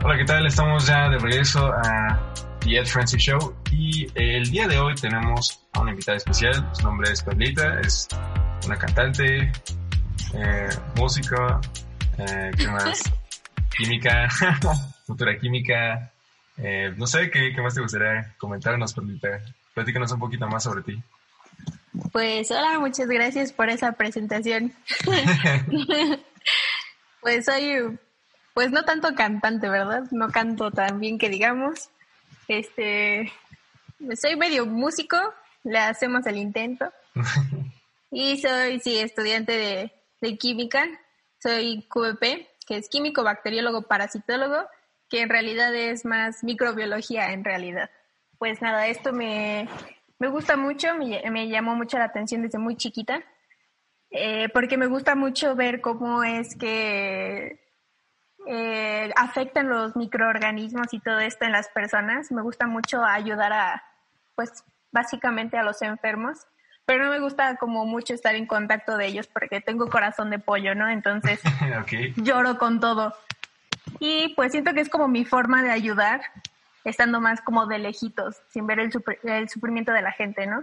Hola, ¿qué tal? Estamos ya de regreso a The Ed Francis Show y el día de hoy tenemos a una invitada especial. Su nombre es Perlita, es una cantante, eh, música, eh, ¿qué más? química, futura química. Eh, no sé, ¿qué, ¿qué más te gustaría comentarnos, Perlita? Platícanos un poquito más sobre ti. Pues hola, muchas gracias por esa presentación. pues soy, pues no tanto cantante, ¿verdad? No canto tan bien que digamos. Este, soy medio músico, le hacemos el intento. y soy, sí, estudiante de, de química. Soy QVP, que es químico, bacteriólogo, parasitólogo, que en realidad es más microbiología en realidad. Pues nada, esto me, me gusta mucho, me, llamó mucho la atención desde muy chiquita, eh, porque me gusta mucho ver cómo es que eh, afectan los microorganismos y todo esto en las personas. Me gusta mucho ayudar a, pues, básicamente a los enfermos, pero no me gusta como mucho estar en contacto de ellos porque tengo corazón de pollo, ¿no? Entonces lloro con todo. Y pues siento que es como mi forma de ayudar estando más como de lejitos, sin ver el, el sufrimiento de la gente, ¿no?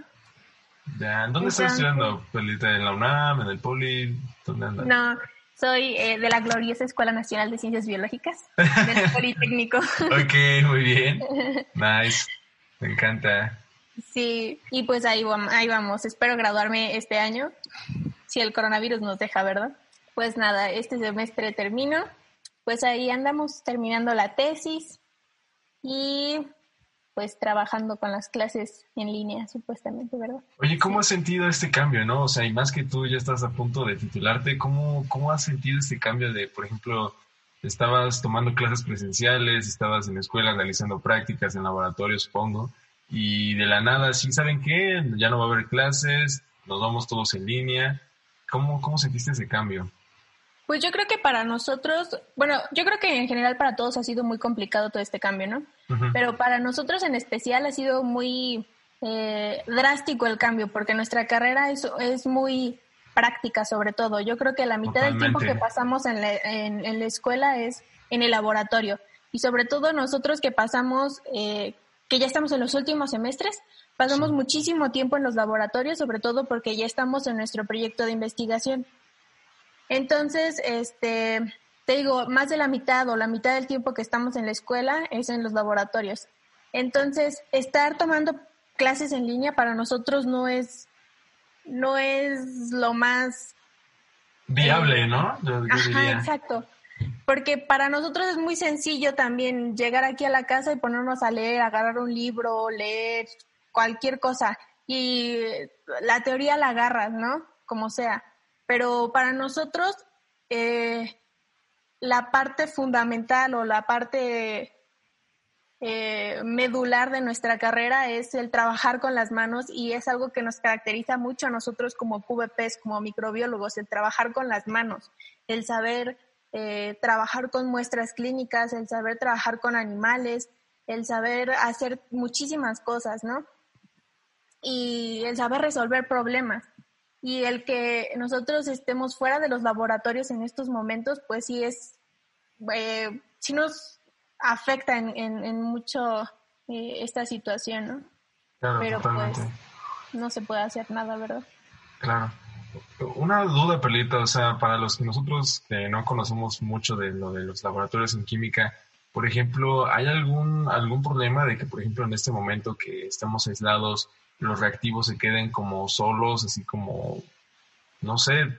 Ya, ¿dónde estás estudiando, ¿En la UNAM, en el Poli? ¿Dónde andas? No, soy eh, de la gloriosa Escuela Nacional de Ciencias Biológicas, del Politécnico. ok, muy bien. Nice. Me encanta. Sí, y pues ahí, ahí vamos. Espero graduarme este año, si el coronavirus nos deja, ¿verdad? Pues nada, este semestre termino. Pues ahí andamos terminando la tesis y pues trabajando con las clases en línea, supuestamente, ¿verdad? Oye, ¿cómo has sentido este cambio, no? O sea, y más que tú ya estás a punto de titularte, ¿cómo, cómo has sentido este cambio de, por ejemplo, estabas tomando clases presenciales, estabas en la escuela realizando prácticas en laboratorio, supongo, y de la nada, ¿sí saben qué? Ya no va a haber clases, nos vamos todos en línea. ¿Cómo, cómo sentiste ese cambio? Pues yo creo que para nosotros, bueno, yo creo que en general para todos ha sido muy complicado todo este cambio, ¿no? Pero para nosotros en especial ha sido muy eh, drástico el cambio, porque nuestra carrera es, es muy práctica sobre todo. Yo creo que la mitad del tiempo que pasamos en la, en, la, escuela es en el laboratorio. Y sobre todo nosotros que pasamos, eh, que ya estamos en los últimos semestres, pasamos muchísimo tiempo en los laboratorios, sobre todo porque ya estamos en nuestro proyecto de investigación. Entonces, este, te digo, más de la mitad o la mitad del tiempo que estamos en la escuela es en los laboratorios. Entonces, estar tomando clases en línea para nosotros no es, no es lo más viable, ¿no? ajá, exacto. Porque para nosotros es muy sencillo también llegar aquí a la casa y ponernos a leer, agarrar un libro, leer cualquier cosa. Y la teoría la agarras, ¿no? Como sea. Pero para nosotros, eh, la parte fundamental o la parte eh, medular de nuestra carrera es el trabajar con las manos y es algo que nos caracteriza mucho a nosotros como QVPs, como microbiólogos, el trabajar con las manos, el saber eh, trabajar con muestras clínicas, el saber trabajar con animales, el saber hacer muchísimas cosas, ¿no? Y el saber resolver problemas y el que nosotros estemos fuera de los laboratorios en estos momentos, pues sí es, eh, sí nos afecta en, en, mucho eh, esta situación, ¿no? Claro, Pero pues no se puede hacer nada, ¿verdad? Claro. Una duda, Perlita, o sea, para los que nosotros que no conocemos mucho de lo de los laboratorios en química, por ejemplo, ¿hay algún, algún problema de que, por ejemplo, en este momento que estamos aislados, los reactivos se queden como solos, así como, no sé,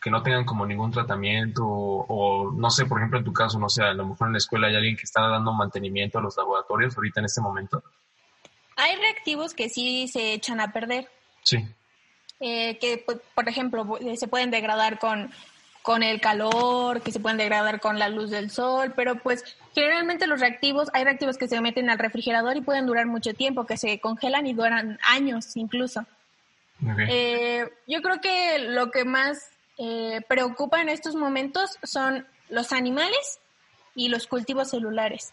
que no tengan como ningún tratamiento o, no sé, por ejemplo, en tu caso, no sé, a lo mejor en la escuela hay alguien que está dando mantenimiento a los laboratorios ahorita en este momento. Hay reactivos que sí se echan a perder. Sí. Eh, que, por ejemplo, se pueden degradar con con el calor, que se pueden degradar con la luz del sol, pero pues generalmente los reactivos, hay reactivos que se meten al refrigerador y pueden durar mucho tiempo, que se congelan y duran años incluso. Eh, yo creo que lo que más eh, preocupa en estos momentos son los animales y los cultivos celulares.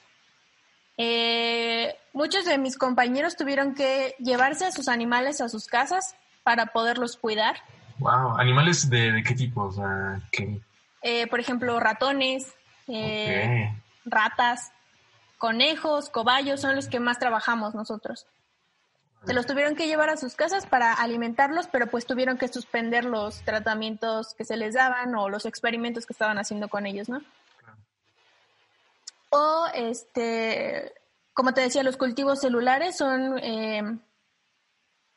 Eh, muchos de mis compañeros tuvieron que llevarse a sus animales a sus casas para poderlos cuidar Wow, ¿animales de, qué tipo? O eh, por ejemplo, ratones, eh, ratas, conejos, cobayos, son los que más trabajamos nosotros. Se los tuvieron que llevar a sus casas para alimentarlos, pero pues tuvieron que suspender los tratamientos que se les daban o los experimentos que estaban haciendo con ellos, ¿no? O, este, como te decía, los cultivos celulares son, eh,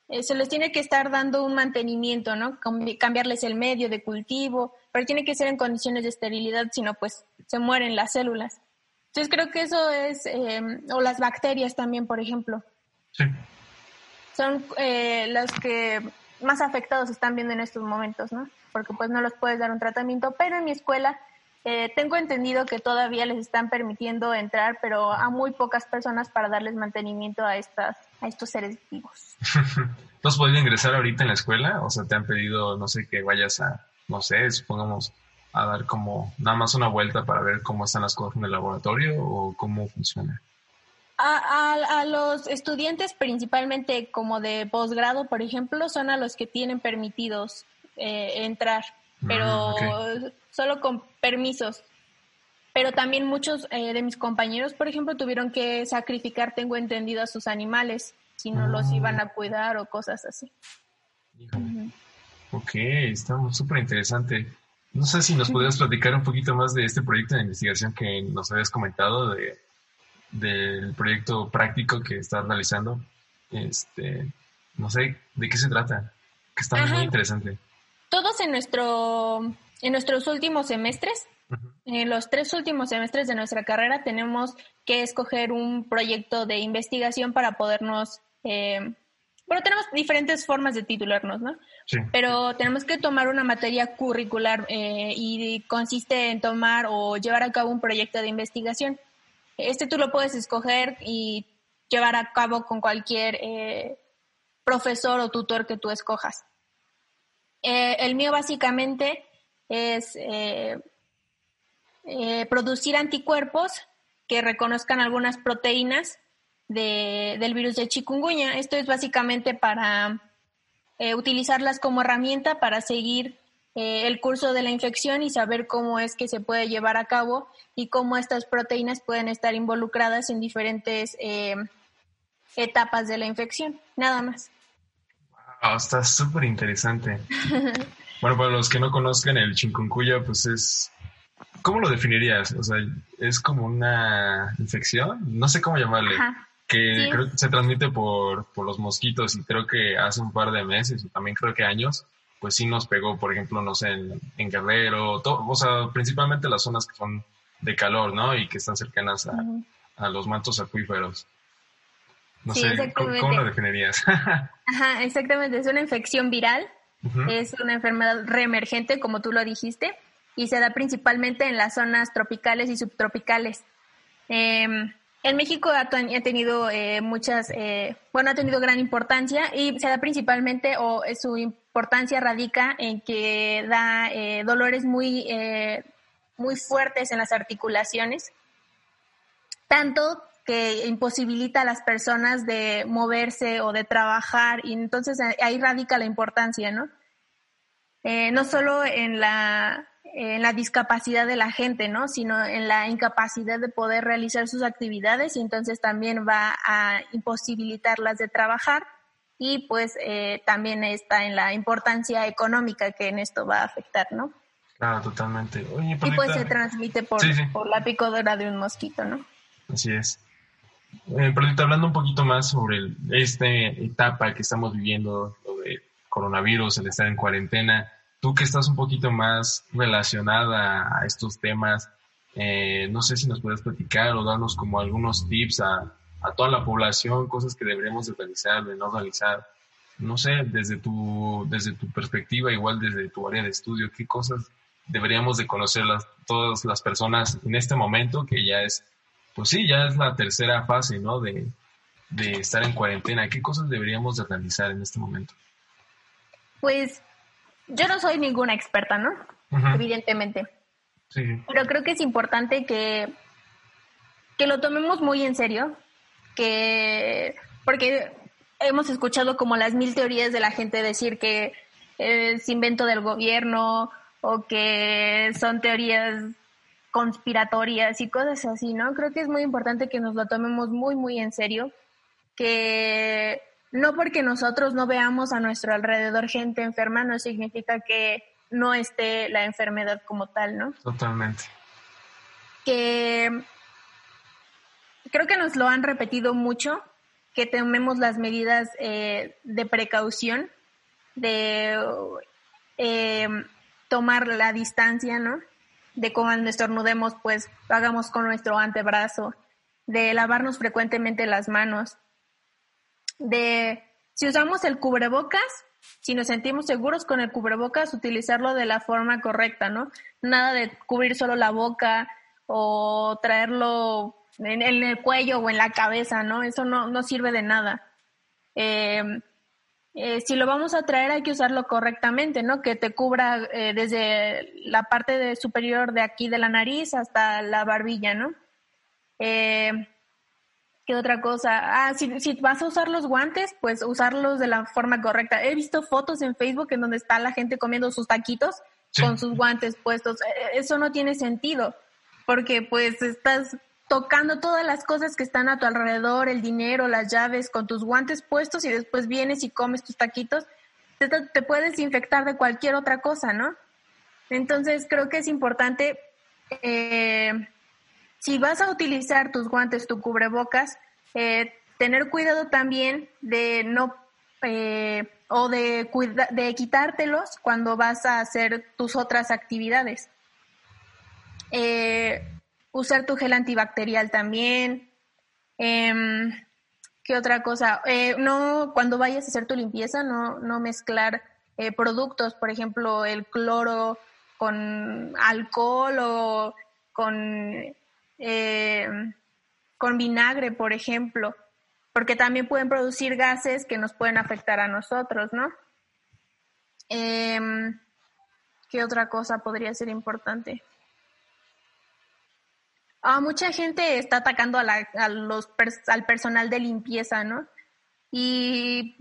eh, se les tiene que estar dando un mantenimiento, ¿no? Cambiarles el medio de cultivo, pero tiene que ser en condiciones de esterilidad, sino pues se mueren las células. Entonces creo que eso es, eh, o las bacterias también, por ejemplo. Sí son eh, los que más afectados están viendo en estos momentos, ¿no? Porque pues no los puedes dar un tratamiento, pero en mi escuela eh, tengo entendido que todavía les están permitiendo entrar, pero a muy pocas personas para darles mantenimiento a estas a estos seres vivos. ¿No has podido ingresar ahorita en la escuela? O sea, te han pedido, no sé, que vayas a, no sé, supongamos, a dar como nada más una vuelta para ver cómo están las cosas en el laboratorio o cómo funciona. A, los estudiantes principalmente como de posgrado, por ejemplo, son a los que tienen permitidos eh, entrar, pero mm, solo con permisos. Pero también muchos eh, de mis compañeros, por ejemplo, tuvieron que sacrificar, tengo entendido, a sus animales si no los iban a mm. cuidar o cosas así. Ok, está súper interesante. No sé si nos podrías platicar un poquito más de este proyecto de investigación que nos habías comentado de del proyecto práctico que estás realizando. Este, no sé de qué se trata, que está muy interesante. Todos en nuestro en nuestros últimos semestres, en los tres últimos semestres de nuestra carrera tenemos que escoger un proyecto de investigación para podernos eh, bueno, tenemos diferentes formas de titularnos, ¿no? Sí. Pero tenemos que tomar una materia curricular eh, y consiste en tomar o llevar a cabo un proyecto de investigación. Este tú lo puedes escoger y llevar a cabo con cualquier eh, profesor o tutor que tú escojas. Eh, el mío básicamente es eh, producir anticuerpos que reconozcan algunas proteínas del virus de chikungunya. Esto es básicamente para utilizarlas como herramienta para seguir eh, el curso de la infección y saber cómo es que se puede llevar a cabo y cómo estas proteínas pueden estar involucradas en diferentes eh, etapas de la infección, nada más. Wow, está súper interesante. bueno, para los que no conozcan el chikungunya, pues es... ¿Cómo lo definirías? O sea, es como una infección, no sé cómo llamarle. que creo que se transmite por, por los mosquitos y creo que hace un par de meses o también creo que años pues sí nos pegó, por ejemplo, no sé, en, Guerrero, o sea, principalmente las zonas que son de calor, ¿no? Y que están cercanas a, los mantos acuíferos. No sé, ¿cómo, lo definirías? Ajá, exactamente, es una infección viral, es una enfermedad reemergente, como tú lo dijiste, y se da principalmente en las zonas tropicales y subtropicales. Eh, en México ha, tenido eh, muchas, eh, bueno, ha tenido gran importancia y se da principalmente, o su importancia radica en que da eh, dolores muy, muy fuertes en las articulaciones, tanto que imposibilita a las personas de moverse o de trabajar y entonces ahí radica la importancia, ¿no? no solo en la en la discapacidad de la gente, ¿no? Sino en la incapacidad de poder realizar sus actividades y entonces también va a imposibilitarlas de trabajar y pues eh, también está en la importancia económica que en esto va a afectar, ¿no? Claro, totalmente. y pues se transmite por, por la picadura de un mosquito, ¿no? Así es. Eh, hablando un poquito más sobre esta etapa que estamos viviendo, lo de coronavirus, el estar en cuarentena, tú que estás un poquito más relacionada a estos temas, eh, no sé si nos puedes platicar o darnos como algunos tips a, toda la población, cosas que deberíamos de realizar, de no realizar. No sé, desde tu, desde tu perspectiva, igual desde tu área de estudio, qué cosas deberíamos de conocer todas las personas en este momento, que ya es, pues sí, ya es la tercera fase, ¿no? De, de estar en cuarentena. ¿Qué cosas deberíamos de realizar en este momento? Pues yo no soy ninguna experta, ¿no? Evidentemente. Sí. Pero creo que es importante que, que lo tomemos muy en serio, que porque hemos escuchado como las mil teorías de la gente decir que es invento del gobierno o que son teorías conspiratorias y cosas así, ¿no? Creo que es muy importante que nos lo tomemos muy, muy en serio, que no porque nosotros no veamos a nuestro alrededor gente enferma no significa que no esté la enfermedad como tal, ¿no? Totalmente. Que creo que nos lo han repetido mucho, que tomemos las medidas eh, de precaución, de eh, tomar la distancia, ¿no? De cuando estornudemos, pues hagamos con nuestro antebrazo, de lavarnos frecuentemente las manos, de si usamos el cubrebocas, si nos sentimos seguros con el cubrebocas, utilizarlo de la forma correcta, ¿no? Nada de cubrir solo la boca o traerlo en, el cuello o en la cabeza, ¿no? Eso no, no sirve de nada. Eh, eh, si lo vamos a traer hay que usarlo correctamente, ¿no? Que te cubra eh, desde la parte de superior de aquí de la nariz hasta la barbilla, ¿no? Eh, ¿Qué otra cosa? Ah, si, si, vas a usar los guantes, pues usarlos de la forma correcta. He visto fotos en Facebook en donde está la gente comiendo sus taquitos con sus guantes puestos. Eso no tiene sentido, porque pues estás tocando todas las cosas que están a tu alrededor, el dinero, las llaves, con tus guantes puestos y después vienes y comes tus taquitos, te, puedes infectar de cualquier otra cosa, ¿no? Entonces creo que es importante, eh, si vas a utilizar tus guantes, tu cubrebocas, eh, tener cuidado también de no eh, o de, de quitártelos cuando vas a hacer tus otras actividades. Eh, usar tu gel antibacterial también. Em, ¿Qué otra cosa? Eh, no, cuando vayas a hacer tu limpieza, no, no mezclar eh, productos, por ejemplo, el cloro con alcohol o con, em, con vinagre, por ejemplo, porque también pueden producir gases que nos pueden afectar a nosotros, ¿no? Em, ¿Qué otra cosa podría ser importante? Ah, mucha gente está atacando a, la, a los al personal de limpieza, ¿no? Y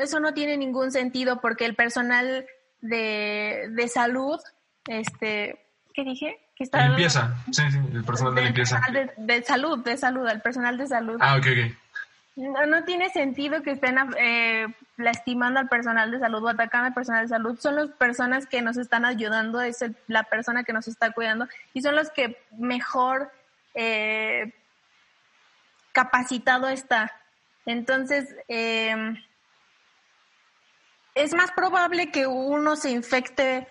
eso no tiene ningún sentido porque el personal de, de salud, este, ¿qué dije? Que está, limpieza, sí, sí, el personal de, limpieza. De, de, salud, de salud, el personal de salud. Ah, ok, ok. No, no tiene sentido que estén eh, lastimando al personal de salud o atacando al personal de salud. Son las personas que nos están ayudando, es la persona que nos está cuidando y son los que mejor eh, capacitado está. Entonces, em, es más probable que uno se infecte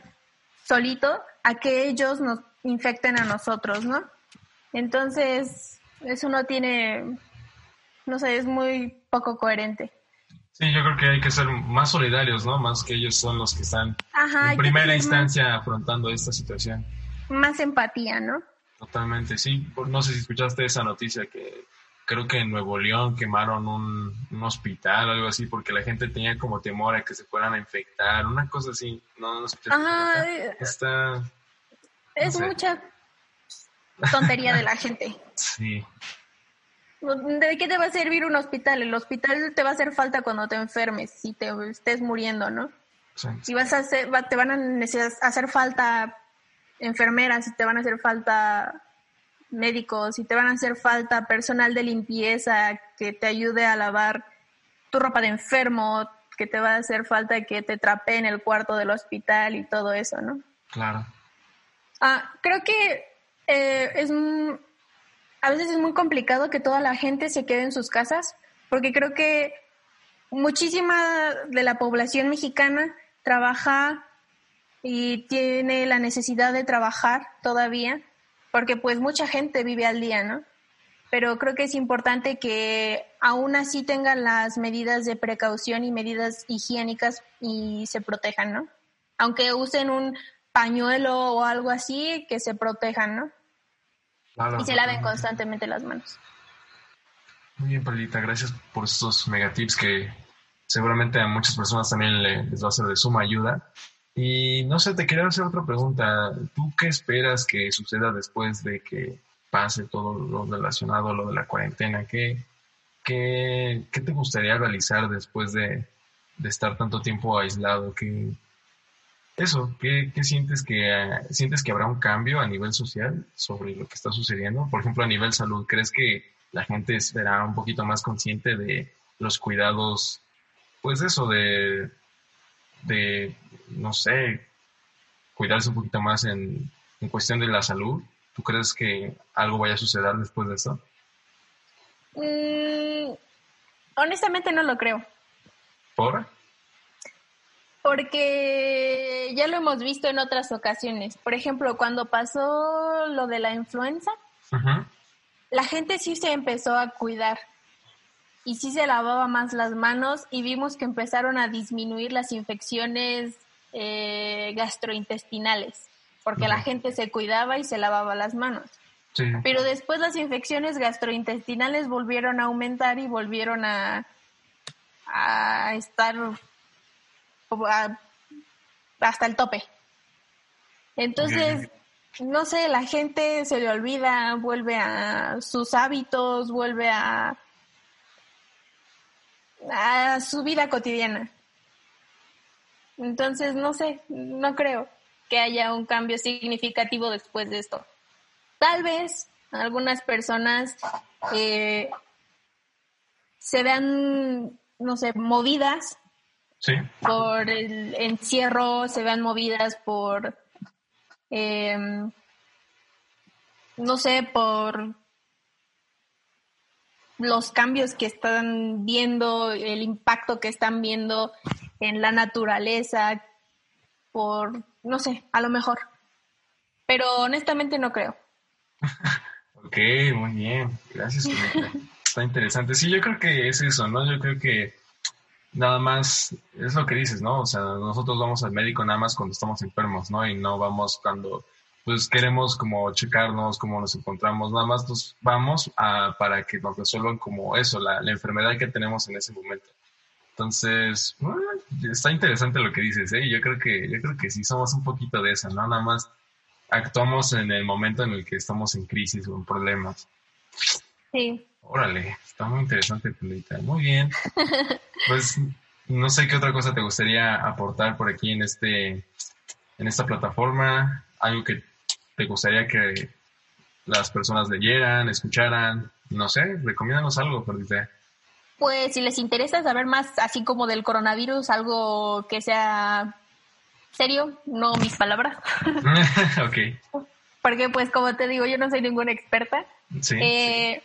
solito a que ellos nos infecten a nosotros, ¿no? Entonces, eso no tiene no sé, es muy poco coherente. Sí, yo creo que hay que ser más solidarios, ¿no? Más que ellos son los que están en primera instancia afrontando esta situación. Más empatía, ¿no? Totalmente, sí. No sé si escuchaste esa noticia que creo que en Nuevo León quemaron un, hospital o algo así porque la gente tenía como temor a que se fueran a infectar, una cosa así. No, no escuchaste. Está... Es mucha tontería de la gente. Sí. ¿De qué te va a servir un hospital? El hospital te va a hacer falta cuando te enfermes, si te estés muriendo, ¿no? Sí. vas a hacer, te van a hacer falta enfermeras, si te van a hacer falta médicos, si te van a hacer falta personal de limpieza que te ayude a lavar tu ropa de enfermo, que te va a hacer falta que te en el cuarto del hospital y todo eso, ¿no? Claro. Ah, creo que eh, es a veces es muy complicado que toda la gente se quede en sus casas, porque creo que muchísima de la población mexicana trabaja y tiene la necesidad de trabajar todavía, porque pues mucha gente vive al día, ¿no? Pero creo que es importante que aún así tengan las medidas de precaución y medidas higiénicas y se protejan, ¿no? Aunque usen un pañuelo o algo así, que se protejan, ¿no? y se laven constantemente las manos. Muy bien, Paulita, gracias por estos megatips que seguramente a muchas personas también les va a ser de suma ayuda. Y no sé, te quería hacer otra pregunta. ¿Tú qué esperas que suceda después de que pase todo lo relacionado a lo de la cuarentena? ¿Qué, qué, qué te gustaría realizar después de, de, estar tanto tiempo aislado? ¿Qué, eso, ¿qué, sientes que sientes que habrá un cambio a nivel social sobre lo que está sucediendo? Por ejemplo, a nivel salud, ¿crees que la gente será un poquito más consciente de los cuidados, pues eso, de, de no sé, cuidarse un poquito más en, en cuestión de la salud? ¿Tú crees que algo vaya a suceder después de eso? Mm, honestamente no lo creo. ¿Por? Porque ya lo hemos visto en otras ocasiones. Por ejemplo, cuando pasó lo de la influenza, la gente sí se empezó a cuidar y sí se lavaba más las manos y vimos que empezaron a disminuir las infecciones eh, gastrointestinales, porque la gente se cuidaba y se lavaba las manos. Pero después las infecciones gastrointestinales volvieron a aumentar y volvieron a, a estar hasta el tope. Entonces, no sé, la gente se le olvida, vuelve a sus hábitos, vuelve a, a su vida cotidiana. Entonces, no sé, no creo que haya un cambio significativo después de esto. Tal vez algunas personas eh, se vean, no sé, movidas por el encierro, se vean movidas por, em, no sé, por los cambios que están viendo, el impacto que están viendo en la naturaleza, por, no sé, a lo mejor. Pero honestamente no creo. ok, muy bien, gracias. Está interesante. Sí, yo creo que es eso, ¿no? Yo creo que nada más, es lo que dices, ¿no? O sea, nosotros vamos al médico nada más cuando estamos enfermos, ¿no? Y no vamos cuando, pues queremos como checarnos, cómo nos encontramos, nada más nos vamos a, para que nos resuelvan como eso, la, la enfermedad que tenemos en ese momento. Entonces, está interesante lo que dices, ¿eh? Yo creo que, yo creo que sí somos un poquito de eso, ¿no? Nada más actuamos en el momento en el que estamos en crisis o en problemas. Sí. Órale, está muy interesante, Pulita. Muy bien. Pues no sé qué otra cosa te gustaría aportar por aquí en este en esta plataforma, algo que te gustaría que las personas leyeran, escucharan, no sé, recomiéndanos algo, Pulita. Pues si les interesa saber más así como del coronavirus, algo que sea serio, no mis palabras. ok. Porque pues como te digo, yo no soy ninguna experta. Sí. Eh,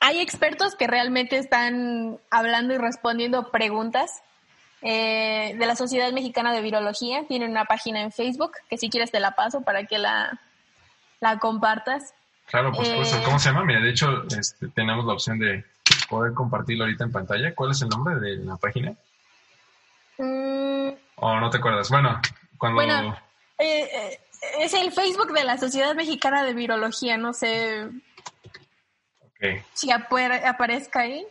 hay expertos que realmente están hablando y respondiendo preguntas eh, de la Sociedad Mexicana de Virología. Tienen una página en Facebook que si quieres te la paso para que la, la compartas. Claro, por supuesto. Eh, ¿Cómo se llama? Mira, de hecho, este, tenemos la opción de poder compartirlo ahorita en pantalla. ¿Cuál es el nombre de la página? Mm. ¿O no te acuerdas? Bueno, cuando... Bueno, eh, es el Facebook de la Sociedad Mexicana de Virología, no sé si aparezca ahí.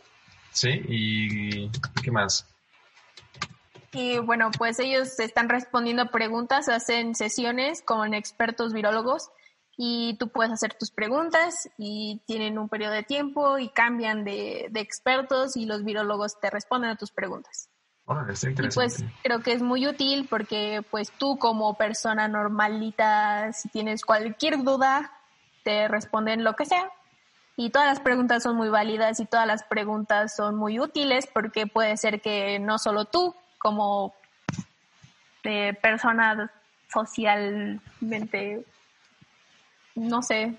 Sí, ¿y qué más? Y bueno, pues ellos están respondiendo preguntas, hacen sesiones con expertos virólogos y tú puedes hacer tus preguntas y tienen un periodo de tiempo y cambian de, de expertos y los virólogos te responden a tus preguntas. y pues creo que es muy útil porque pues tú como persona normalita, si tienes cualquier duda, te responden lo que sea y todas las preguntas son muy válidas y todas las preguntas son muy útiles porque puede ser que no solo tú, como eh, persona socialmente, no sé,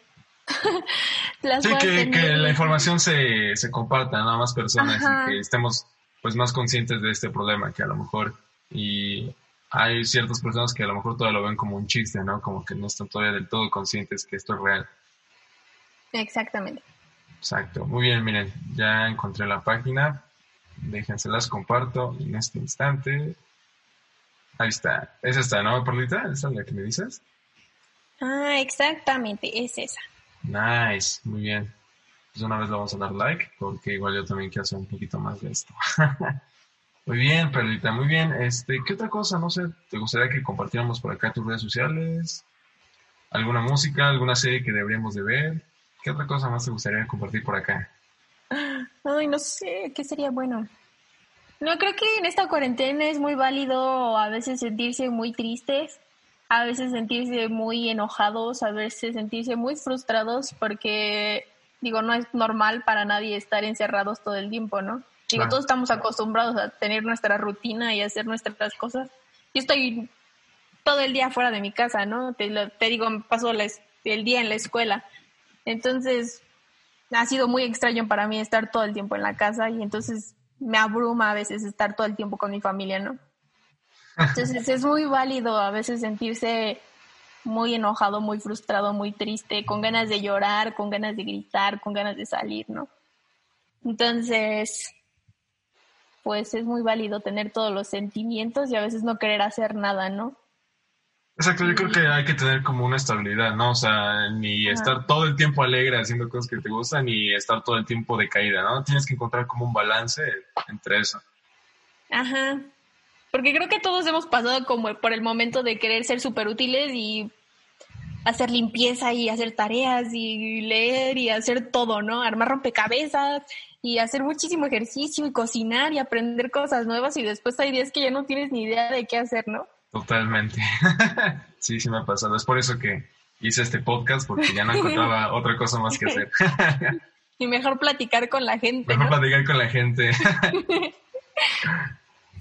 sí, que, la información se, se comparta a más personas y que estemos pues más conscientes de este problema que a lo mejor y hay ciertas personas que a lo mejor todavía lo ven como un chiste, ¿no? Como que no están todavía del todo conscientes que esto es real. Exactamente. Exacto. Muy bien, miren, ya encontré la página. Déjense las comparto en este instante. Ahí está. Es esta, ¿no, Perlita? ¿Esa es la que me dices? Ah, exactamente, es esa. Nice, muy bien. Pues una vez le vamos a dar like, porque igual yo también quiero hacer un poquito más de esto. muy bien, Perlita, muy bien. Este, ¿qué otra cosa, no sé, te gustaría que compartiéramos por acá tus redes sociales? ¿Alguna música, alguna serie que deberíamos de ver? ¿Qué otra cosa más te gustaría compartir por acá? Ay, no sé, ¿qué sería bueno? No, creo que en esta cuarentena es muy válido a veces sentirse muy tristes, a veces sentirse muy enojados, a veces sentirse muy frustrados porque, digo, no es normal para nadie estar encerrados todo el tiempo, ¿no? Digo, todos estamos acostumbrados a tener nuestra rutina y hacer nuestras cosas. Yo estoy todo el día fuera de mi casa, ¿no? Te, te digo, paso el día en la escuela. Entonces, ha sido muy extraño para mí estar todo el tiempo en la casa y entonces me abruma a veces estar todo el tiempo con mi familia, ¿no? Entonces es muy válido a veces sentirse muy enojado, muy frustrado, muy triste, con ganas de llorar, con ganas de gritar, con ganas de salir, ¿no? Entonces, pues es muy válido tener todos los sentimientos y a veces no querer hacer nada, ¿no? Exacto, yo creo que hay que tener como una estabilidad, ¿no? O sea, ni estar todo el tiempo alegre haciendo cosas que te gustan, ni estar todo el tiempo de caída, ¿no? Tienes que encontrar como un balance entre eso. Ajá. Porque creo que todos hemos pasado como por el momento de querer ser súper útiles y hacer limpieza y hacer tareas y leer y hacer todo, ¿no? Armar rompecabezas y hacer muchísimo ejercicio y cocinar y aprender cosas nuevas y después hay días que ya no tienes ni idea de qué hacer, ¿no? Totalmente. sí, sí me ha pasado. Es por eso que hice este podcast, porque ya no encontraba otra cosa más que hacer. y mejor platicar con la gente. Mejor platicar con la gente.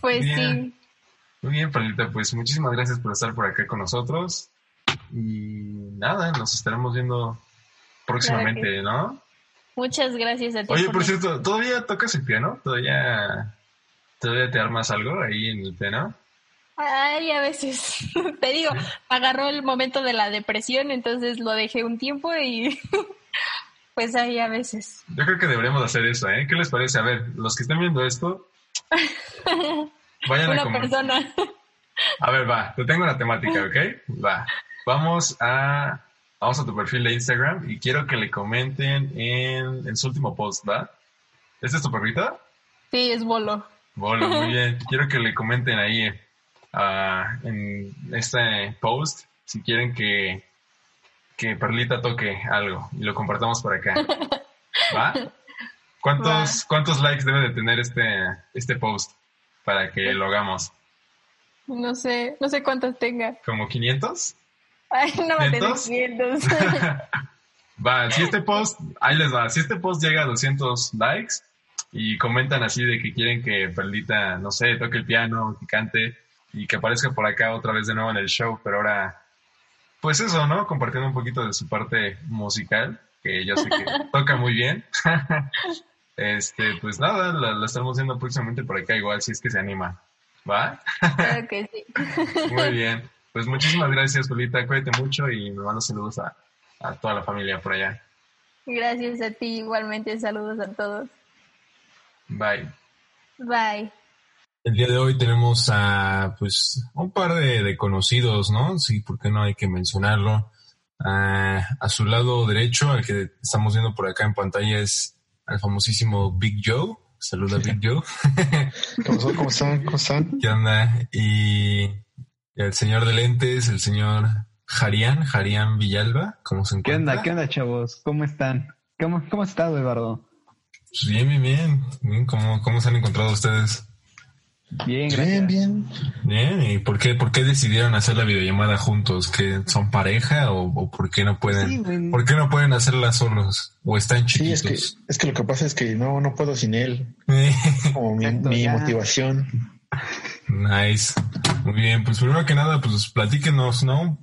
pues sí. Muy bien, Palita, pues muchísimas gracias por estar por acá con nosotros. Y nada, nos estaremos viendo próximamente, ¿no? Muchas gracias a ti. Oye, por cierto, ¿todavía tocas el piano? ¿Todavía, ¿Todavía te armas algo ahí en el piano? Ay, a veces, te digo, agarró el momento de la depresión, entonces lo dejé un tiempo y pues ahí a veces. Yo creo que deberíamos hacer eso, ¿eh? ¿Qué les parece? A ver, los que están viendo esto, vayan una persona. A ver, va, te tengo una temática, ¿ok? Va, vamos a, vamos a tu perfil de Instagram y quiero que le comenten en, en su último post, ¿va? ¿Este es tu perrito? Sí, es Bolo. Bolo, muy bien. Quiero que le comenten ahí en este post si quieren que, que Perlita toque algo y lo compartamos por acá. ¿Va? ¿Cuántos, ¿Cuántos likes debe de tener este, este post para que lo hagamos? No sé, no sé cuántos tenga. ¿Como 500? Ay, no va a tener 500. va, si este post, ahí les va, si este post llega a 200 likes y comentan así de que quieren que Perlita, no sé, toque el piano, que cante, y que aparezca por acá otra vez de nuevo en el show, pero ahora, pues eso, ¿no? Compartiendo un poquito de su parte musical, que yo sé que toca muy bien. este, pues nada, la, estamos viendo próximamente por acá, igual si es que se anima. ¿Va? Claro que sí. muy bien. Pues muchísimas gracias, Julita. Cuídate mucho y me mando saludos a, a toda la familia por allá. Gracias a ti, igualmente. Saludos a todos. Bye. Bye. El día de hoy tenemos a pues un par de, conocidos, ¿no? Sí, ¿por qué no hay que mencionarlo? a su lado derecho, al que estamos viendo por acá en pantalla, es al famosísimo Big Joe. Saluda Big Joe. ¿Cómo, están? ¿Cómo están? ¿Qué onda? Y el señor de lentes, el señor Jarián, Jarián Villalba, ¿cómo se encuentra? ¿Qué onda? ¿Qué onda, chavos? ¿Cómo están? ¿Cómo, cómo has estado, Eduardo? Pues bien, bien, bien. bien ¿Cómo, ¿Cómo se han encontrado ustedes? Bien, Bien, bien. Bien, ¿y por qué, por qué decidieron hacer la videollamada juntos? ¿Que son pareja o, por qué no pueden, por qué no pueden hacerla solos? ¿O están chiquitos? Sí, es que, es que lo que pasa es que no, no puedo sin él. Como mi, motivación. Nice. Muy bien, pues primero que nada, pues platíquenos, ¿no?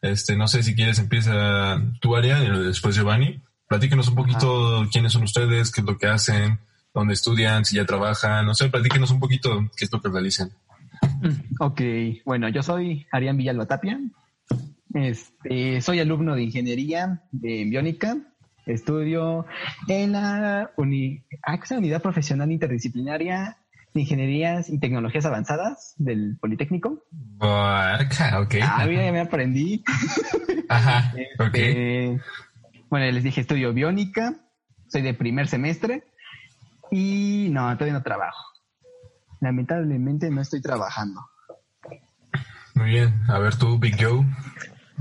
Este, no sé si quieres empieza tu área y después Giovanni. Platíquenos un poquito quiénes son ustedes, qué es lo que hacen, dónde estudian, si ya trabajan, no sé, platíquenos un poquito qué es lo que realizan. Ok, bueno, yo soy Arián Villalba Tapia, este, soy alumno de ingeniería de biónica, estudio en la ah, unidad profesional interdisciplinaria de ingenierías y tecnologías avanzadas del Politécnico. ok. Ah, mira, ya me aprendí. Ajá, ok. Este, bueno, les dije, estudio biónica, soy de primer semestre y no, todavía no trabajo. Lamentablemente no estoy trabajando. Muy bien. A ver tú, Big Joe.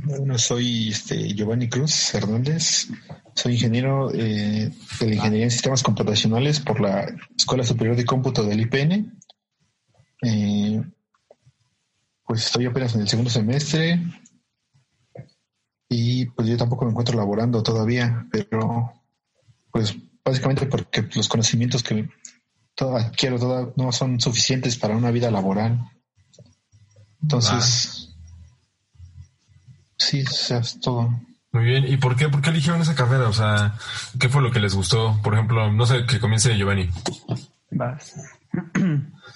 Bueno, soy este, Giovanni Cruz Hernández. Soy ingeniero eh, de Ingeniería en Sistemas Computacionales por la Escuela Superior de Cómputo del IPN. Eh, pues estoy apenas en el segundo semestre y pues yo tampoco me encuentro laborando todavía, pero pues básicamente porque los conocimientos que adquiero toda, no son suficientes para una vida laboral. Entonces, sí, es todo. Muy bien, ¿y por qué, por qué eligieron esa carrera? O sea, ¿qué fue lo que les gustó? Por ejemplo, no sé, que comience Giovanni. Vas.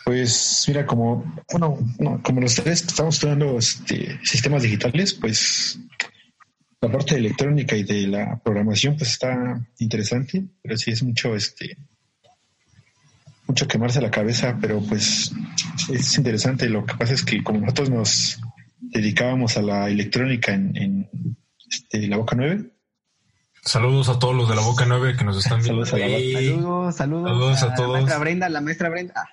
Pues mira, como, bueno, como los tres estamos estudiando este, sistemas digitales, pues la parte de electrónica y de la programación pues está interesante, pero sí es mucho este mucho quemarse la cabeza, pero pues es interesante. Lo que pasa es que como nosotros nos dedicábamos a la electrónica en, este, la Boca 9. Saludos a todos los de la Boca 9 que nos están viendo. Saludos, saludos, a, todos. La maestra Brenda, la maestra Brenda.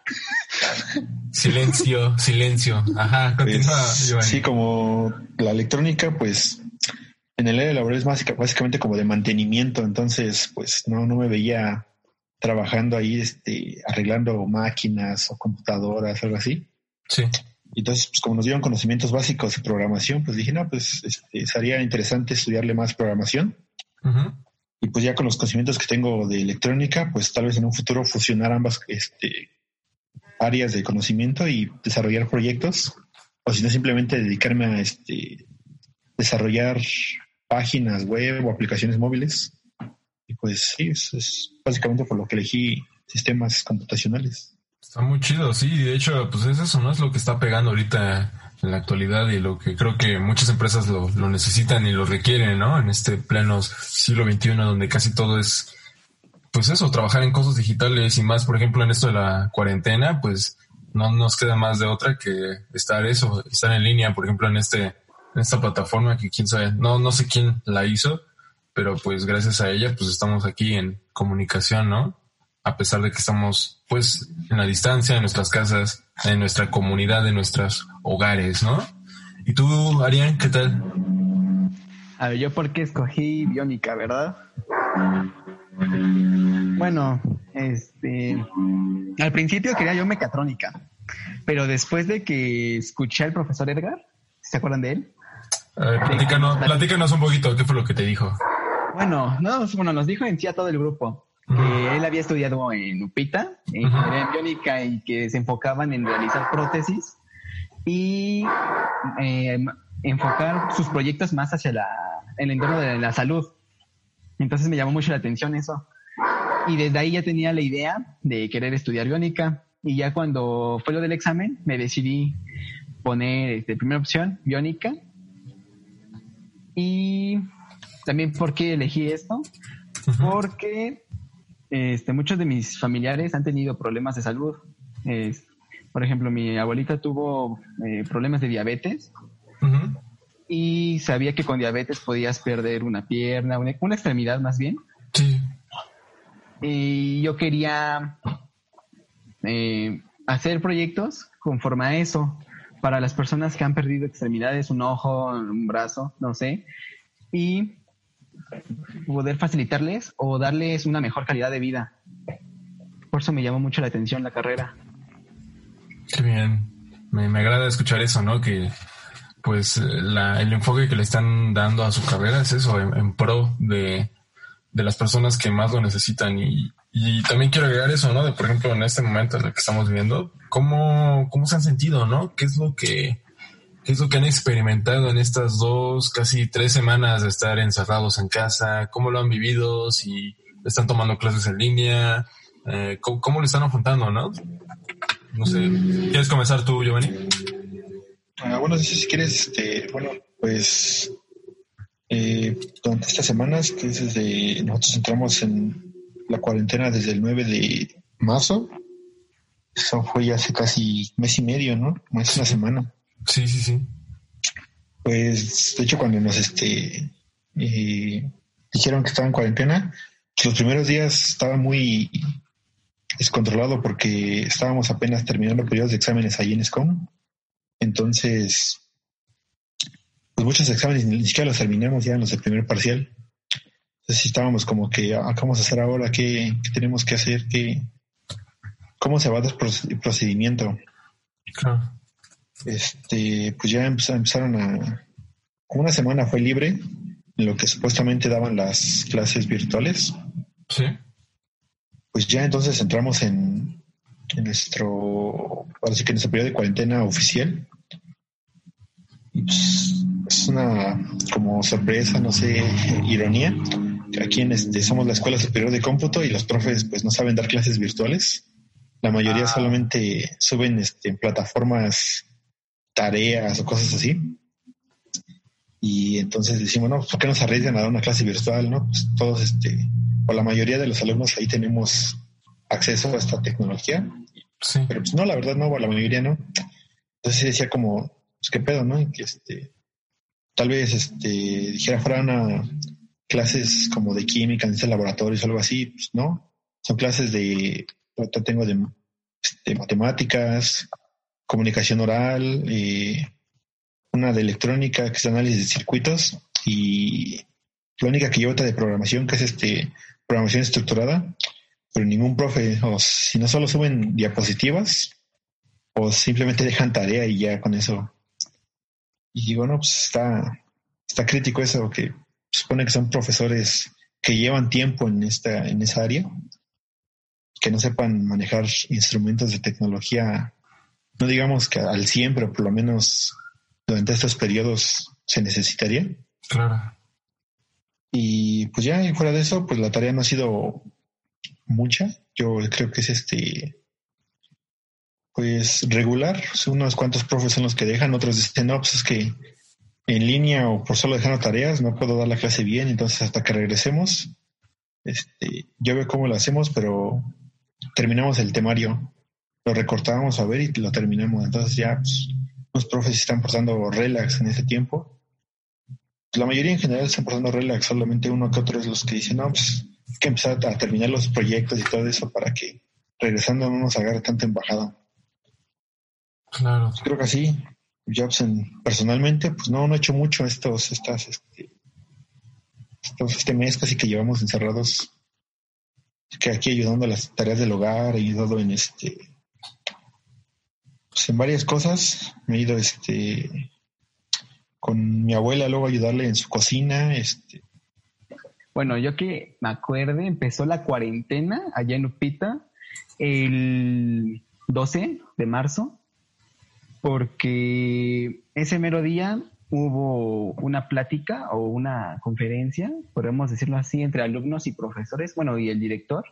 Silencio, silencio. Ajá, continúa, pues, Sí, como la electrónica, pues en el área laboral es básicamente como de mantenimiento, entonces pues no, no me veía trabajando ahí, este, arreglando máquinas o computadoras, algo así. Sí. Entonces, pues como nos dieron conocimientos básicos de programación, pues dije, no, pues este, sería interesante estudiarle más programación. Y pues ya con los conocimientos que tengo de electrónica, pues tal vez en un futuro fusionar ambas este, áreas de conocimiento y desarrollar proyectos. O si no, simplemente dedicarme a este, desarrollar páginas web o aplicaciones móviles. Y pues sí, es básicamente por lo que elegí sistemas computacionales. Está muy chido, sí. De hecho, pues es eso, ¿no? Es lo que está pegando ahorita en la actualidad y lo que creo que muchas empresas lo, lo necesitan y lo requieren, ¿no? En este pleno siglo XXI donde casi todo es, pues eso, trabajar en cosas digitales y más, por ejemplo, en esto de la cuarentena, pues no nos queda más de otra que estar eso, estar en línea, por ejemplo, en este, en esta plataforma que quién sabe, no, no sé quién la hizo, pero pues gracias a ella, pues estamos aquí en comunicación, ¿no? a pesar de que estamos pues en la distancia, en nuestras casas, en nuestra comunidad, en nuestros hogares, ¿no? ¿Y tú, Arián, qué tal? A ver, yo porque escogí biónica, ¿verdad? Bueno, este, al principio quería yo mecatrónica, pero después de que escuché al profesor Edgar, ¿se acuerdan de él? Platícanos, platícanos un poquito, ¿qué fue lo que te dijo? Bueno, no, bueno, nos dijo en sí a todo el grupo que él había estudiado en Upita, en ingeniería biónica, y que se enfocaban en realizar prótesis y eh, enfocar sus proyectos más hacia la, el entorno de la salud. Entonces me llamó mucho la atención eso. Y desde ahí ya tenía la idea de querer estudiar biónica. Y ya cuando fue lo del examen, me decidí poner de este, primera opción biónica. Y también, ¿por qué elegí esto? Porque este, muchos de mis familiares han tenido problemas de salud. por ejemplo, mi abuelita tuvo eh, problemas de diabetes y sabía que con diabetes podías perder una pierna, una, extremidad más bien. Sí. Y yo quería eh, hacer proyectos conforme a eso para las personas que han perdido extremidades, un ojo, un brazo, no sé. Y poder facilitarles o darles una mejor calidad de vida. Por eso me llamó mucho la atención la carrera. Qué bien. Me, agrada escuchar eso, ¿no? Que pues el enfoque que le están dando a su carrera es eso, en, pro de, las personas que más lo necesitan. Y, y, también quiero agregar eso, ¿no? De, por ejemplo, en este momento en el que estamos viviendo, ¿cómo, cómo se han sentido, ¿no? ¿Qué es lo que ¿Qué es lo que han experimentado en estas dos, casi tres semanas de estar encerrados en casa? ¿Cómo lo han vivido? Si están tomando clases en línea, eh, ¿cómo, lo están afrontando, no? No sé, ¿quieres comenzar tú, Giovanni? Ah, bueno, si, quieres, este, bueno, pues eh, durante estas semanas, que es desde, nosotros entramos en la cuarentena desde el 9 de marzo, eso fue ya hace casi mes y medio, ¿no? Más una semana. Sí, sí, sí. Pues, de hecho, cuando nos este eh, dijeron que estaba en cuarentena, los primeros días estaba muy descontrolado porque estábamos apenas terminando periodos de exámenes ahí en SCOM. Entonces, pues muchos exámenes ni siquiera los terminamos ya en los del primer parcial. Entonces estábamos como que, ah, ¿qué vamos a hacer ahora? ¿Qué, tenemos que hacer? ¿Qué, ¿Cómo se va a dar el procedimiento? Claro. Este, pues ya empezaron a. Una semana fue libre, en lo que supuestamente daban las clases virtuales. Sí. Pues ya entonces entramos en, en nuestro. Ahora sí que en nuestro periodo de cuarentena oficial. Pues, es una como sorpresa, no sé, ironía. Aquí en este, somos la Escuela Superior de Cómputo y los profes pues no saben dar clases virtuales. La mayoría ah. solamente suben este, en plataformas tareas o cosas así. Y entonces decimos, no, ¿por qué nos arriesgan a dar una clase virtual? No, pues todos, este, o la mayoría de los alumnos ahí tenemos acceso a esta tecnología. Sí. Pero pues no, la verdad no, la mayoría no. Entonces decía como, pues qué pedo, ¿no? Que este, tal vez este, dijera fuera una clases como de química en ese laboratorio o algo así, pues no. Son clases de, tengo de, de este, matemáticas, comunicación oral, eh, una de electrónica que es análisis de circuitos y la única que llevo de programación que es este programación estructurada, pero ningún profe, o si no solo suben diapositivas o simplemente dejan tarea y ya con eso. Y digo, no, pues está, está crítico eso, que supone que son profesores que llevan tiempo en esta, en esa área, que no sepan manejar instrumentos de tecnología no digamos que al 100, pero por lo menos durante estos periodos se necesitaría. Claro. Y pues ya, y fuera de eso, pues la tarea no ha sido mucha. Yo creo que es este, pues regular. Son unos cuantos profes son los que dejan, otros dicen, no, pues es que en línea o por solo dejando tareas no puedo dar la clase bien, entonces hasta que regresemos, este, yo veo cómo lo hacemos, pero terminamos el temario lo recortábamos a ver y lo terminamos. Entonces ya pues, los profes están portando relax en ese tiempo. La mayoría en general están portando relax, solamente uno que otro es los que dicen, no, pues hay que empezar a terminar los proyectos y todo eso para que regresando no nos agarre tanta embajada. Claro. creo que así. Pues, personalmente, pues no, no he hecho mucho estos, estas, este, estos, este mes casi que llevamos encerrados que aquí ayudando a las tareas del hogar, ayudado en este pues en varias cosas. Me he ido este con mi abuela luego a ayudarle en su cocina. Este. Bueno, yo que me acuerde, empezó la cuarentena allá en Upita el 12 de marzo, porque ese mero día hubo una plática o una conferencia, podemos decirlo así, entre alumnos y profesores, bueno, y el director,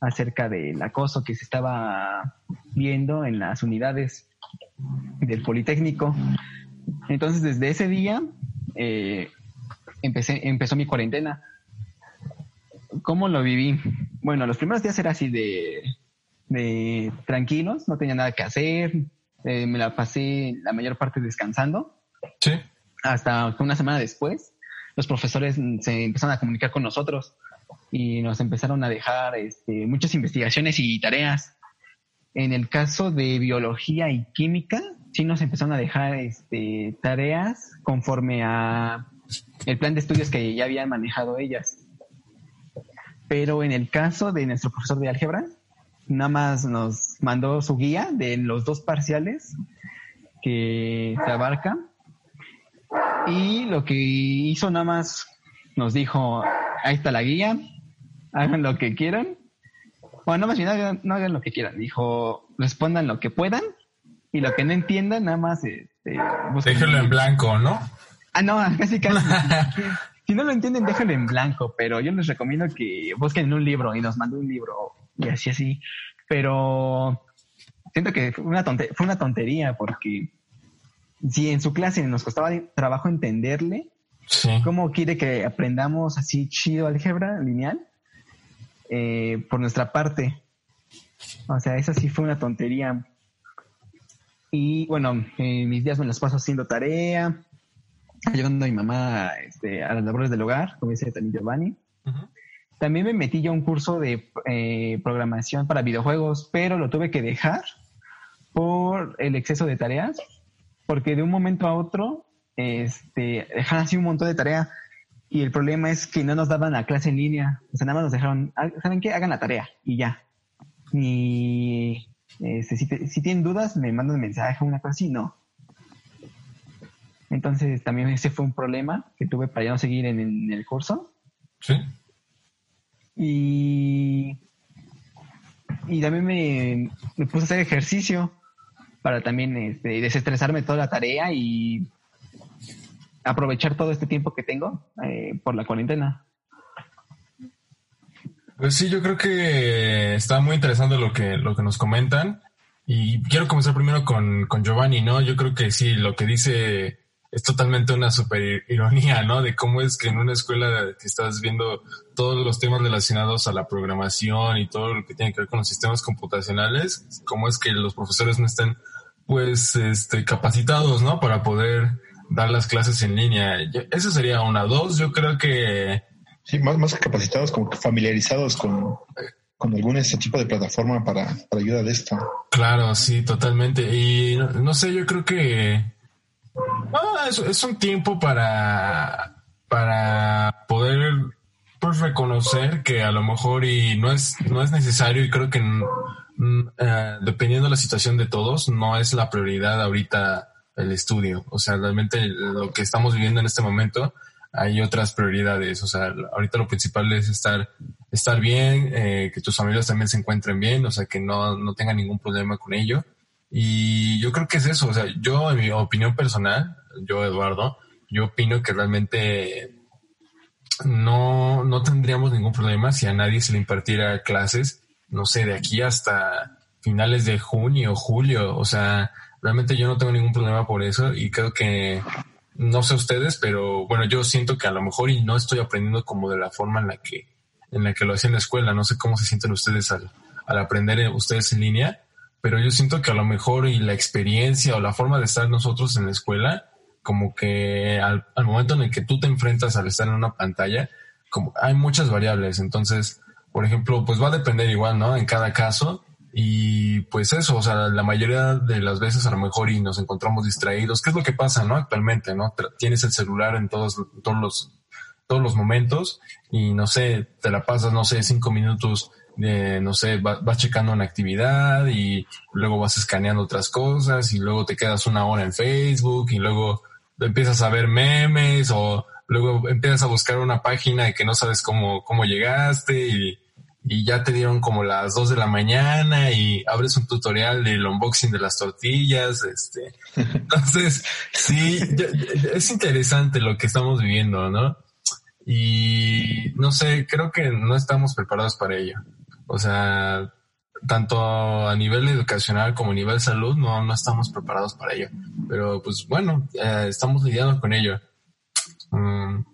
acerca del acoso que se estaba viendo en las unidades del Politécnico. Entonces, desde ese día eh, empecé, empezó mi cuarentena. ¿Cómo lo viví? Bueno, los primeros días era así de, de tranquilos, no tenía nada que hacer, eh, me la pasé la mayor parte descansando. Sí. Hasta una semana después, los profesores se empezaron a comunicar con nosotros y nos empezaron a dejar este, muchas investigaciones y tareas. En el caso de biología y química, sí nos empezaron a dejar este, tareas conforme a el plan de estudios que ya habían manejado ellas. Pero en el caso de nuestro profesor de álgebra, nada más nos mandó su guía de los dos parciales que se abarcan. Y lo que hizo nada más nos dijo, ahí está la guía, hagan lo que quieran. Bueno, no más bien hagan, no hagan lo que quieran. Dijo, respondan lo que puedan y lo que no entiendan, nada más. Este, déjenlo en blanco, ¿no? Ah, no, casi casi. si no lo entienden, déjenlo en blanco, pero yo les recomiendo que busquen un libro y nos manden un libro y así, así. Pero siento que fue una, fue una tontería porque si en su clase nos costaba trabajo entenderle, ¿cómo quiere que aprendamos así chido álgebra lineal? Eh, por nuestra parte. O sea, esa sí fue una tontería. Y bueno, mis días me los paso haciendo tarea, ayudando a mi mamá este, a las labores del hogar, como dice también Giovanni. También me metí ya a un curso de eh, programación para videojuegos, pero lo tuve que dejar por el exceso de tareas, porque de un momento a otro este, dejaron así un montón de tareas y el problema es que no nos daban la clase en línea. O sea, nada más nos dejaron, ¿saben qué? Hagan la tarea y ya. Ni, Este, si, si, tienen dudas, me mandan mensaje, una cosa así, no. Entonces también ese fue un problema que tuve para ya no seguir en, el curso. Sí. Y, y también me, me, puse a hacer ejercicio para también este, desestresarme toda la tarea y aprovechar todo este tiempo que tengo eh, por la cuarentena. Pues sí, yo creo que está muy interesante lo que, lo que nos comentan. Y quiero comenzar primero con, con Giovanni, ¿no? Yo creo que sí, lo que dice es totalmente una super ironía, ¿no? De cómo es que en una escuela que estás viendo todos los temas relacionados a la programación y todo lo que tiene que ver con los sistemas computacionales, cómo es que los profesores no estén, pues, este, capacitados, ¿no? Para poder dar las clases en línea. Eso sería una. Dos, yo creo que... Sí, más, más que capacitados, como que familiarizados con, con algún este tipo de plataforma para, para ayuda de esto. Claro, sí, totalmente. Y no sé, yo creo que no, es, un tiempo para, para poder pues, reconocer que a lo mejor y no es, no es necesario y creo que eh, dependiendo de la situación de todos, no es la prioridad ahorita el estudio. O sea, realmente lo que estamos viviendo en este momento, hay otras prioridades. O sea, ahorita lo principal es estar, estar bien, eh, que tus familias también se encuentren bien, o sea, que no, no tengan ningún problema con ello. Y yo creo que es eso, o sea, yo en mi opinión personal, yo Eduardo, yo opino que realmente no, no tendríamos ningún problema si a nadie se le impartiera clases, no sé, de aquí hasta finales de junio, julio, o sea, realmente yo no tengo ningún problema por eso y creo que, no sé ustedes, pero bueno, yo siento que a lo mejor y no estoy aprendiendo como de la forma en la que, en la que lo hacía en la escuela, no sé cómo se sienten ustedes al, al aprender ustedes en línea, pero yo siento que a lo mejor y la experiencia o la forma de estar nosotros en la escuela, como que al, momento en el que tú te enfrentas al estar en una pantalla, como hay muchas variables. Entonces, por ejemplo, pues va a depender igual, ¿no? En cada caso. Y pues eso, o sea, la mayoría de las veces a lo mejor y nos encontramos distraídos. ¿Qué es lo que pasa, no? Actualmente, ¿no? Tienes el celular en todos, todos los, todos los momentos y no sé, te la pasas, no sé, cinco minutos no sé, vas checando una actividad y luego vas escaneando otras cosas y luego te quedas una hora en Facebook y luego empiezas a ver memes o luego empiezas a buscar una página y que no sabes cómo, cómo llegaste y, y ya te dieron como las dos de la mañana y abres un tutorial del unboxing de las tortillas, este. Entonces, sí, es interesante lo que estamos viviendo, ¿no? Y no sé, creo que no estamos preparados para ello. O sea, tanto a nivel educacional como a nivel salud no, no estamos preparados para ello. Pero pues bueno, eh, estamos lidiando con ello. Mm,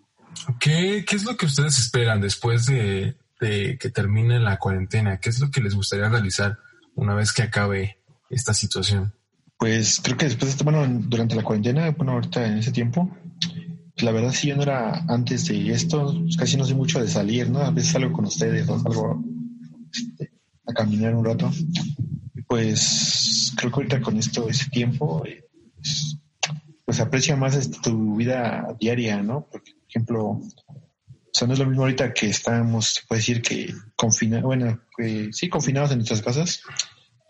¿qué, ¿Qué es lo que ustedes esperan después de, de que termine la cuarentena? ¿Qué es lo que les gustaría realizar una vez que acabe esta situación? Pues creo que después, de, bueno, durante la cuarentena, bueno, ahorita en ese tiempo, pues, la verdad si yo no era antes de esto, pues, casi no sé mucho de salir, ¿no? A veces salgo con ustedes o algo este, a caminar un rato. Pues creo que ahorita con esto, ese tiempo, pues, pues aprecia más este, tu vida diaria, ¿no? Porque, por ejemplo, o sea, no es lo mismo ahorita que estamos, se puede decir que confinados, bueno, sí, confinados en nuestras casas,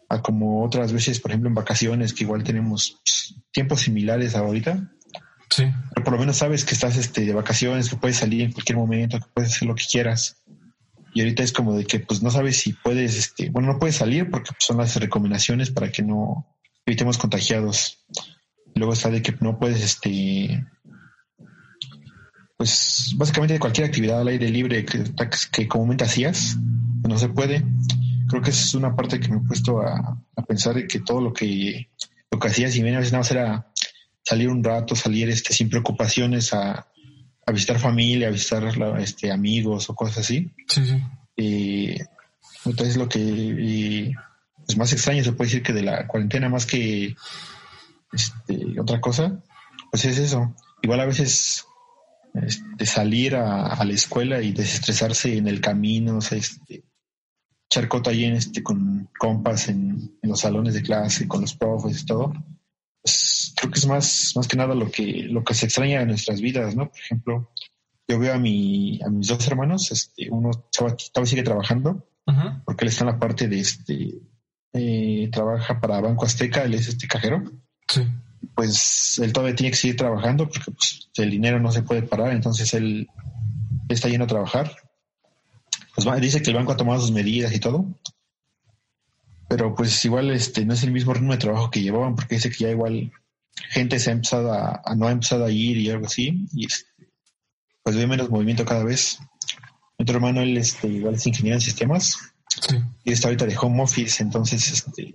a como otras veces, por ejemplo, en vacaciones, que igual tenemos tiempos similares a ahorita. Sí. Pero por lo menos sabes que estás este, de vacaciones, que puedes salir en cualquier momento, que puedes hacer lo que quieras. Y ahorita es como de que pues no sabes si puedes, este, bueno, no puedes salir porque son las recomendaciones para que no evitemos contagiados. Luego está de que no puedes, este, pues básicamente cualquier actividad al aire libre que, que comúnmente hacías, pues, no se puede. Creo que esa es una parte que me he puesto a, pensar de que todo lo que, lo que hacías y bien a veces nada era salir un rato, salir este, sin preocupaciones a, a visitar familia, a visitar este, amigos o cosas así. Sí, sí. Y entonces lo que es más extraño se puede decir que de la cuarentena más que este, otra cosa, pues es eso. Igual a veces este, salir a, la escuela y desestresarse en el camino, o sea, este, echar cota ahí en, este, con compas en, en, los salones de clase, con los profes y todo, pues, creo que es más, más que nada lo que, lo que se extraña en nuestras vidas, ¿no? Por ejemplo, yo veo a, mi, a mis dos hermanos, este, uno todavía sigue trabajando, porque él está en la parte de este eh, trabaja para Banco Azteca, él es este cajero. Sí. Pues él todavía tiene que seguir trabajando porque pues, el dinero no se puede parar, entonces él está yendo a trabajar. Pues dice que el banco ha tomado sus medidas y todo, pero pues igual este no es el mismo ritmo de trabajo que llevaban porque dice que ya igual gente se ha empezado a, no ha empezado a ir y algo así y pues ve menos movimiento cada vez. Otro hermano, él este, igual es ingeniero en sistemas y está ahorita de home office, entonces este,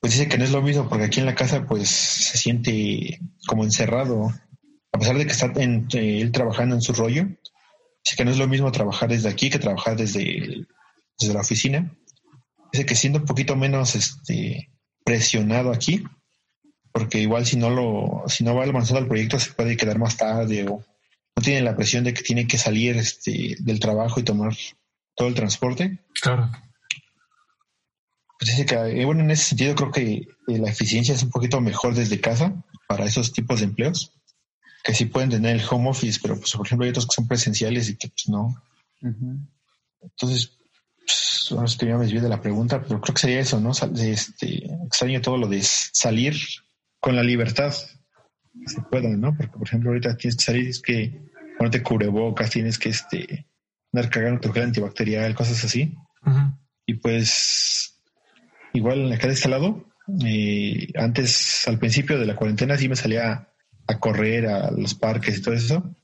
pues dice que no es lo mismo porque aquí en la casa pues se siente como encerrado, a pesar de que está en, eh, él trabajando en su rollo, dice que no es lo mismo trabajar desde aquí que trabajar desde, desde la oficina. Dice que siendo un poquito menos este, presionado aquí, porque igual si no lo, si no va avanzando el proyecto se puede quedar más tarde o no tiene la presión de que tiene que salir este, del trabajo y tomar todo el transporte. Claro. Pues dice que, eh, bueno, en ese sentido creo que eh, la eficiencia es un poquito mejor desde casa para esos tipos de empleos, que sí pueden tener el home office, pero pues por ejemplo hay otros que son presenciales y que pues no. Entonces, pues, no que ya me desvié de la pregunta, pero creo que sería eso, ¿no? Este, extraño todo lo de salir con la libertad que se pueda, ¿no? Porque por ejemplo ahorita tienes que salir, es que ponerte cubrebocas, tienes que este, andar cagando tu gel antibacterial, cosas así. Y pues igual acá de este lado, eh, antes, al principio de la cuarentena, sí me salía a correr a los parques y todo eso,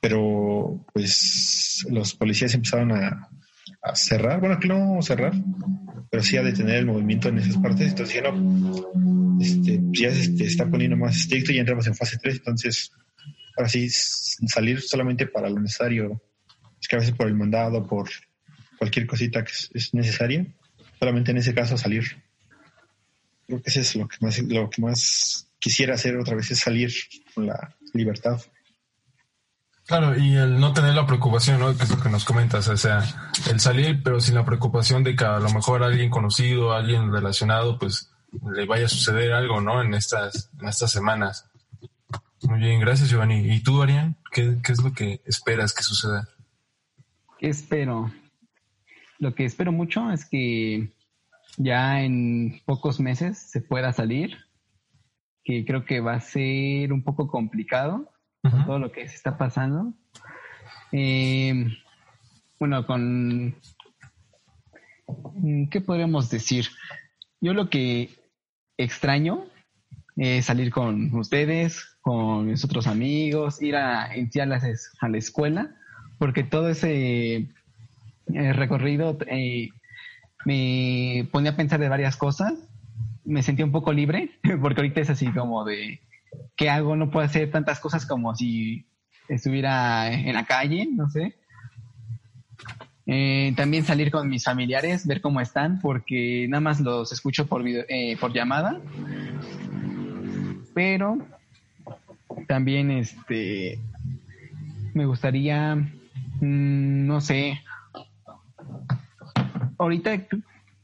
pero pues los policías empezaron a, cerrar, bueno, que no cerrar, pero sí a detener el movimiento en esas partes. Entonces dije, no, este, ya se está poniendo más estricto y entramos en fase 3, entonces ahora sí salir solamente para lo necesario, es que a veces por el mandado, por cualquier cosita que es necesaria, solamente en ese caso salir. Creo que eso es lo que más, lo que más quisiera hacer otra vez, es salir con la libertad. Claro, y el no tener la preocupación, ¿no? Que es lo que nos comentas, o sea, el salir, pero sin la preocupación de que a lo mejor alguien conocido, alguien relacionado, pues le vaya a suceder algo, ¿no? En estas, en estas semanas. Muy bien, gracias, Giovanni. ¿Y tú, Arián? ¿Qué, qué es lo que esperas que suceda? ¿Qué espero? Lo que espero mucho es que ya en pocos meses se pueda salir, que creo que va a ser un poco complicado con todo lo que se está pasando. Eh, bueno, con... ¿Qué podríamos decir? Yo lo que extraño es salir con ustedes, con mis otros amigos, ir a, a, la, a la escuela, porque todo ese el recorrido eh, me ponía a pensar de varias cosas. Me sentí un poco libre, porque ahorita es así como de, ¿qué hago? No puedo hacer tantas cosas como si estuviera en la calle, no sé. Eh, también salir con mis familiares, ver cómo están, porque nada más los escucho por, eh, por llamada. Pero también este me gustaría, mm, no sé, ahorita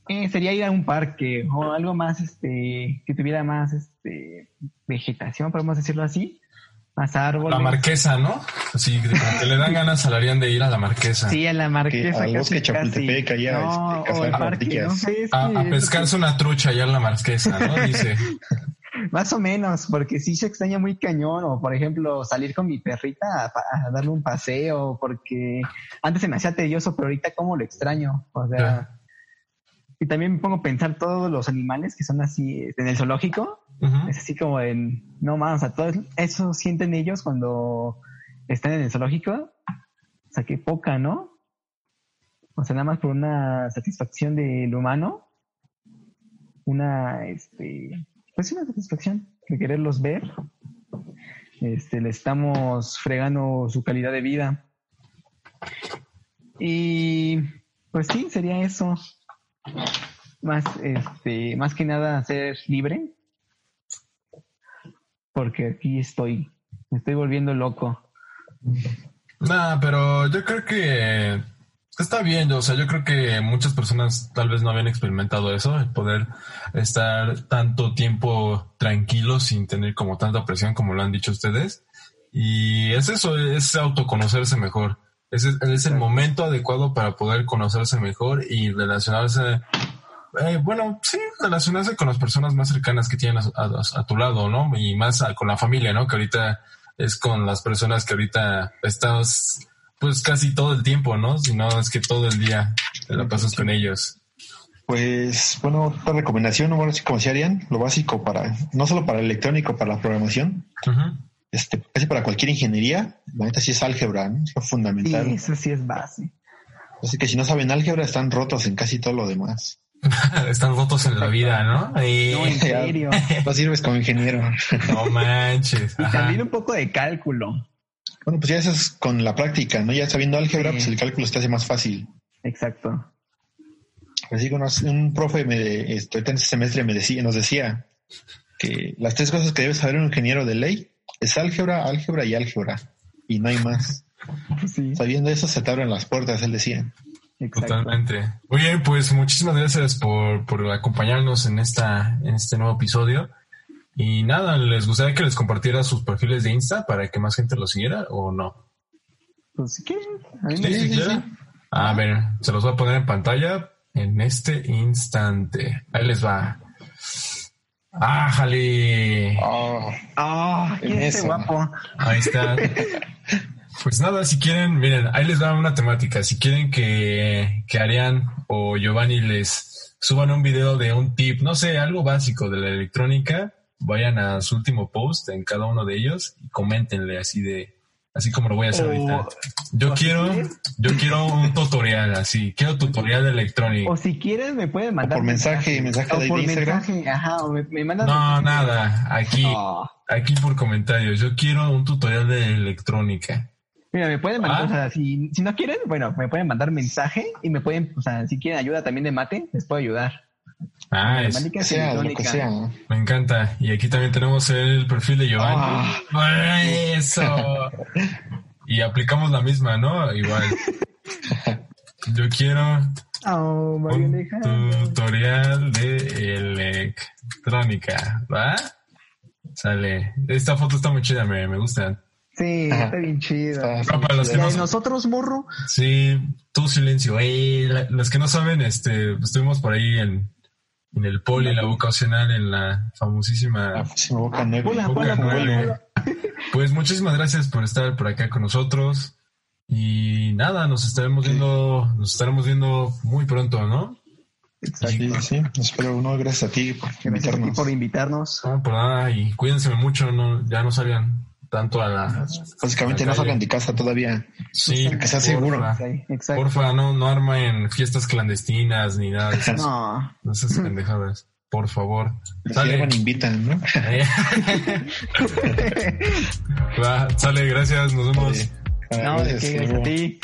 eh, sería ir a un parque o algo más, este, que tuviera más, este, vegetación, podemos decirlo así, más árboles. La marquesa, ¿no? Sí, que le dan ganas salarían de ir a la marquesa. Sí, a la marquesa. al bosque Chapultepec, allá, no, este, a, a, pescarse una trucha allá en la marquesa, ¿no? Dice. Más o menos, porque sí se extraña muy cañón, o por ejemplo, salir con mi perrita a, darle un paseo, porque antes se me hacía tedioso, pero ahorita como lo extraño, o sea, y también me pongo a pensar todos los animales que son así este, en el zoológico, es así como en, no más, o sea, todo eso sienten ellos cuando están en el zoológico, o sea, qué poca, ¿no? O sea, nada más por una satisfacción del humano, una, este, pues una satisfacción de quererlos ver. Este, le estamos fregando su calidad de vida. Y pues sí, sería eso. Más, este, más que nada ser libre. Porque aquí estoy. Me estoy volviendo loco. Nah, pero yo creo que Está bien, o sea, yo creo que muchas personas tal vez no habían experimentado eso, el poder estar tanto tiempo tranquilo sin tener como tanta presión como lo han dicho ustedes. Y es eso, es autoconocerse mejor. Es, es el momento adecuado para poder conocerse mejor y relacionarse eh, bueno, sí, relacionarse con las personas más cercanas que tienen a, tu lado, ¿no? Y más con la familia, ¿no? Que ahorita es con las personas que ahorita estás, pues casi todo el tiempo, ¿no? Si no, es que todo el día te la pasas con ellos. Pues, bueno, otra recomendación, bueno, así como se harían, lo básico para, no solo para el electrónico, para la programación, este, casi para cualquier ingeniería, la neta sí es álgebra, ¿no? Es lo fundamental. Sí, eso sí es base. Así que si no saben álgebra, están rotos en casi todo lo demás. están rotos en la vida, ¿no? No, en serio. no sirves como ingeniero. no manches. Y también un poco de cálculo. Bueno, pues ya eso es con la práctica, ¿no? Ya sabiendo álgebra, pues el cálculo se hace más fácil. Exacto. Así que un profe me, este, en este semestre me decía, nos decía que las tres cosas que debe saber un ingeniero de ley es álgebra, álgebra y álgebra. Y no hay más. Sabiendo eso se te abren las puertas, él decía. Totalmente. Muy bien, pues muchísimas gracias por, por acompañarnos en esta, en este nuevo episodio. Y nada, ¿les gustaría que les compartiera sus perfiles de Insta para que más gente los siguiera o no? Pues si quieren. A ver, se los voy a poner en pantalla en este instante. Ahí les va. ¡Ájale! ¡Ah! ¡Ah! ¡Qué guapo! Ahí está. Pues nada, si quieren, miren, ahí les va una temática. Si quieren que, que Arián o Giovanni les suban un video de un tip, no sé, algo básico de la electrónica, vayan a su último post en cada uno de ellos y coméntenle así de, así como lo voy a hacer ahorita. Yo quiero, yo quiero un tutorial así, quiero tutorial de electrónica. O si quieres me pueden mandar por mensaje, mensaje, de por Instagram. Mensaje, ajá, o me, mandan No, nada, aquí, aquí por comentarios. Yo quiero un tutorial de electrónica. Mira, me pueden mandar, ah. o sea, si, si no quieren, bueno, me pueden mandar mensaje y me pueden, o sea, si quieren ayuda también de mate, les puedo ayudar. Ah, es, sea, lo que sea. Me encanta. Y aquí también tenemos el perfil de Giovanni. Ah. Eso. y aplicamos la misma, ¿no? Igual. Yo quiero oh, un tutorial de electrónica, ¿va? Sale. Esta foto está muy chida, me, me gusta. Sí, está bien chido. nosotros, morro? Sí, tu silencio. los que no saben, este, estuvimos por ahí en, en el poli, en la vocacional, en la famosísima Boca Pues muchísimas gracias por estar por acá con nosotros. Y nada, nos estaremos viendo, nos estaremos viendo muy pronto, ¿no? Exacto. Sí, espero uno, gracias a ti por invitarnos. por invitarnos. No, por nada, y cuídense mucho, no, ya no salgan tanto a la. Básicamente no salgan de casa todavía. Sí, que sea seguro. Porfa, no, no armen fiestas clandestinas ni nada de esas. no. No esas pendejadas. Por favor. Sale. invitan, ¿no? sale, gracias, nos vemos. No, de gracias a ti.